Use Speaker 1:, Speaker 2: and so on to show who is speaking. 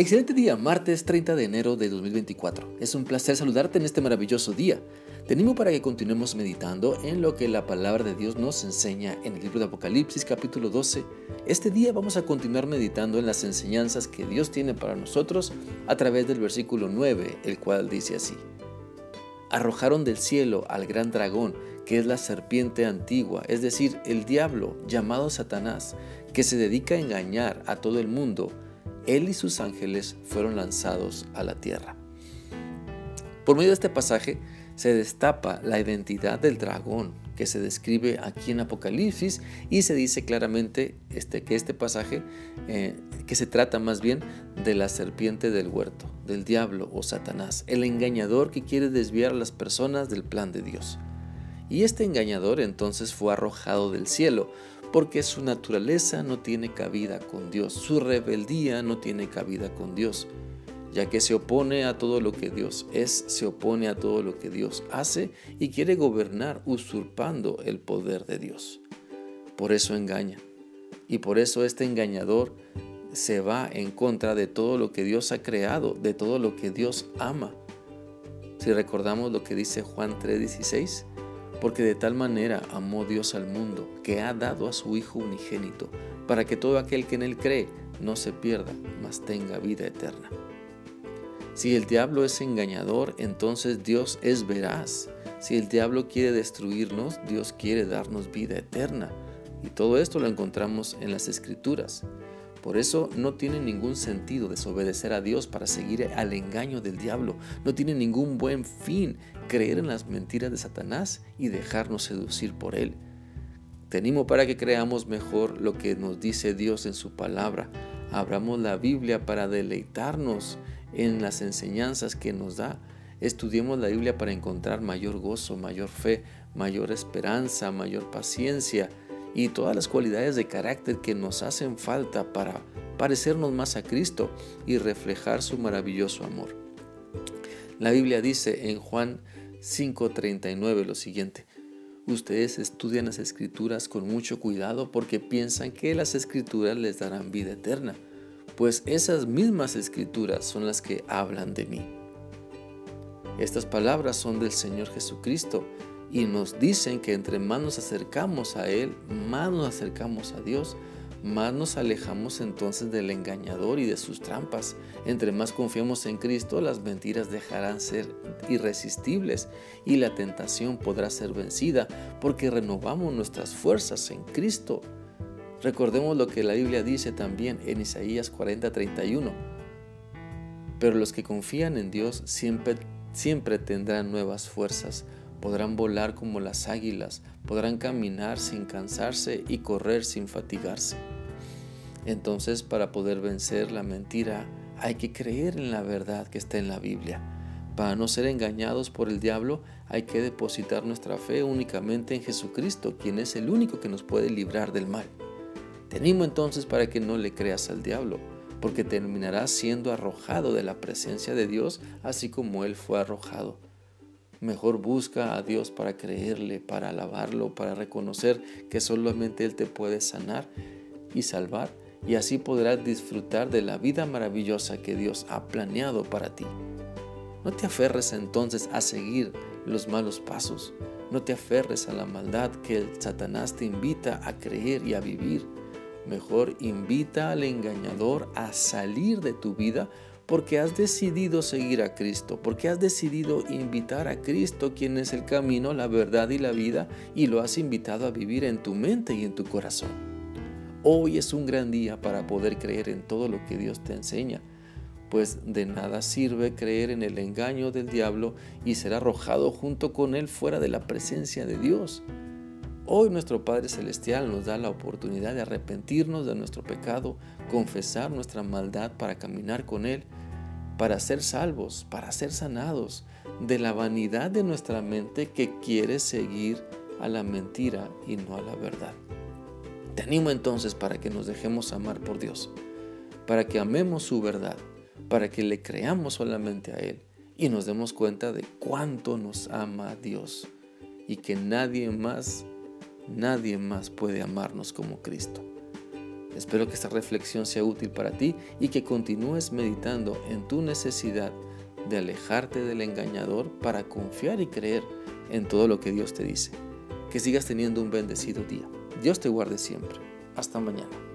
Speaker 1: Excelente día, martes 30 de enero de 2024. Es un placer saludarte en este maravilloso día. Te animo para que continuemos meditando en lo que la palabra de Dios nos enseña en el libro de Apocalipsis capítulo 12. Este día vamos a continuar meditando en las enseñanzas que Dios tiene para nosotros a través del versículo 9, el cual dice así. Arrojaron del cielo al gran dragón, que es la serpiente antigua, es decir, el diablo llamado Satanás, que se dedica a engañar a todo el mundo él y sus ángeles fueron lanzados a la tierra. Por medio de este pasaje se destapa la identidad del dragón que se describe aquí en Apocalipsis y se dice claramente este, que este pasaje, eh, que se trata más bien de la serpiente del huerto, del diablo o Satanás, el engañador que quiere desviar a las personas del plan de Dios. Y este engañador entonces fue arrojado del cielo, porque su naturaleza no tiene cabida con Dios, su rebeldía no tiene cabida con Dios, ya que se opone a todo lo que Dios es, se opone a todo lo que Dios hace y quiere gobernar usurpando el poder de Dios. Por eso engaña. Y por eso este engañador se va en contra de todo lo que Dios ha creado, de todo lo que Dios ama. Si recordamos lo que dice Juan 3:16, porque de tal manera amó Dios al mundo, que ha dado a su Hijo unigénito, para que todo aquel que en él cree no se pierda, mas tenga vida eterna. Si el diablo es engañador, entonces Dios es veraz. Si el diablo quiere destruirnos, Dios quiere darnos vida eterna. Y todo esto lo encontramos en las escrituras. Por eso no tiene ningún sentido desobedecer a Dios para seguir al engaño del diablo. No tiene ningún buen fin creer en las mentiras de Satanás y dejarnos seducir por él. Te animo para que creamos mejor lo que nos dice Dios en su palabra. Abramos la Biblia para deleitarnos en las enseñanzas que nos da. Estudiemos la Biblia para encontrar mayor gozo, mayor fe, mayor esperanza, mayor paciencia y todas las cualidades de carácter que nos hacen falta para parecernos más a Cristo y reflejar su maravilloso amor. La Biblia dice en Juan 5:39 lo siguiente, ustedes estudian las escrituras con mucho cuidado porque piensan que las escrituras les darán vida eterna, pues esas mismas escrituras son las que hablan de mí. Estas palabras son del Señor Jesucristo y nos dicen que entre más nos acercamos a Él, más nos acercamos a Dios, más nos alejamos entonces del engañador y de sus trampas. Entre más confiamos en Cristo, las mentiras dejarán ser irresistibles y la tentación podrá ser vencida porque renovamos nuestras fuerzas en Cristo. Recordemos lo que la Biblia dice también en Isaías 40:31. Pero los que confían en Dios siempre, siempre tendrán nuevas fuerzas podrán volar como las águilas, podrán caminar sin cansarse y correr sin fatigarse. Entonces, para poder vencer la mentira, hay que creer en la verdad que está en la Biblia. Para no ser engañados por el diablo, hay que depositar nuestra fe únicamente en Jesucristo, quien es el único que nos puede librar del mal. Te animo entonces para que no le creas al diablo, porque terminarás siendo arrojado de la presencia de Dios, así como Él fue arrojado. Mejor busca a Dios para creerle, para alabarlo, para reconocer que solamente Él te puede sanar y salvar y así podrás disfrutar de la vida maravillosa que Dios ha planeado para ti. No te aferres entonces a seguir los malos pasos. No te aferres a la maldad que el Satanás te invita a creer y a vivir. Mejor invita al engañador a salir de tu vida porque has decidido seguir a Cristo, porque has decidido invitar a Cristo, quien es el camino, la verdad y la vida, y lo has invitado a vivir en tu mente y en tu corazón. Hoy es un gran día para poder creer en todo lo que Dios te enseña, pues de nada sirve creer en el engaño del diablo y ser arrojado junto con él fuera de la presencia de Dios. Hoy nuestro Padre Celestial nos da la oportunidad de arrepentirnos de nuestro pecado, confesar nuestra maldad para caminar con Él para ser salvos, para ser sanados de la vanidad de nuestra mente que quiere seguir a la mentira y no a la verdad. Te animo entonces para que nos dejemos amar por Dios, para que amemos su verdad, para que le creamos solamente a Él y nos demos cuenta de cuánto nos ama Dios y que nadie más, nadie más puede amarnos como Cristo. Espero que esta reflexión sea útil para ti y que continúes meditando en tu necesidad de alejarte del engañador para confiar y creer en todo lo que Dios te dice. Que sigas teniendo un bendecido día. Dios te guarde siempre. Hasta mañana.